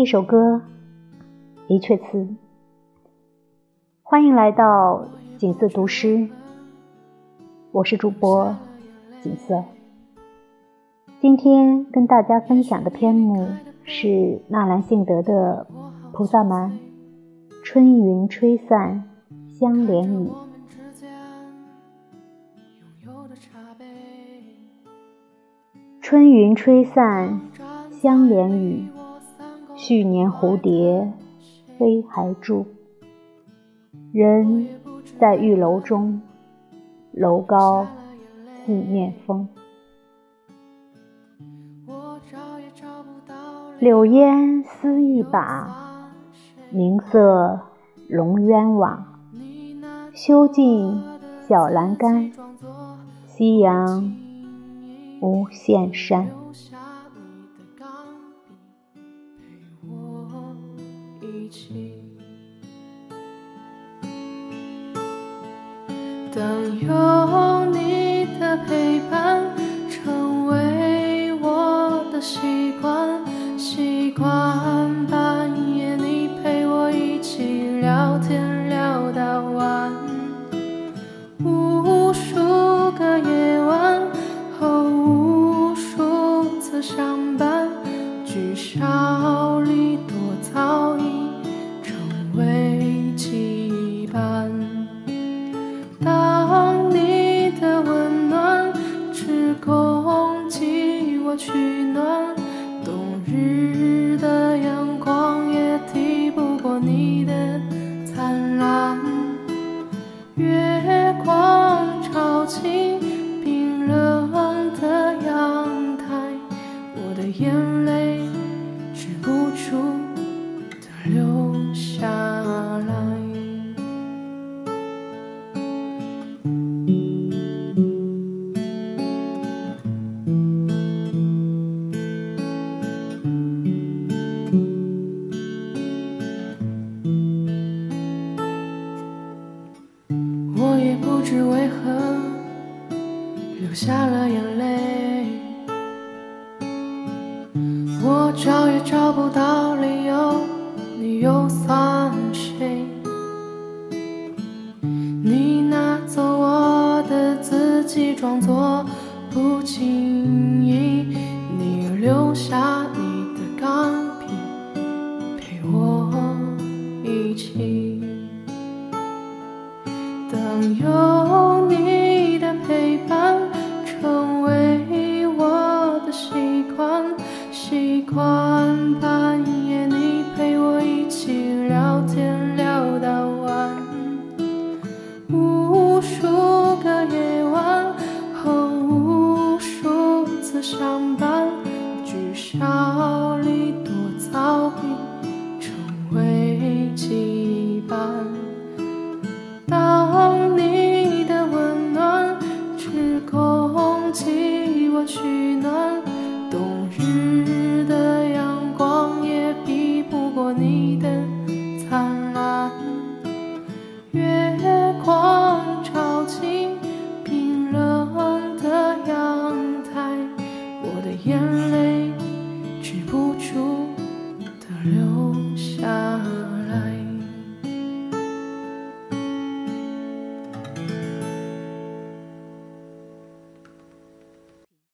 一首歌，一阙词。欢迎来到锦瑟读诗，我是主播锦瑟。今天跟大家分享的篇目是纳兰性德的《菩萨蛮·春云吹散香莲雨》。春云吹散相连雨，去年蝴蝶飞还住。人在玉楼中，楼高四面风。柳烟丝一把，明色笼渊网。修尽小栏杆，夕阳。无限山。当有你的陪伴成为我的习惯，习惯半夜你陪我一起聊天聊到晚，无数个夜晚和无数次。相伴，聚少离多光流下了眼泪。我找也找不到理由，你又算谁？你拿走我的自己，装作不经意，你留下你的钢笔，陪我一起。等有当你的温暖只空气我取暖。冬日的阳光也比不过你的灿烂月光照进冰冷的阳台我的眼泪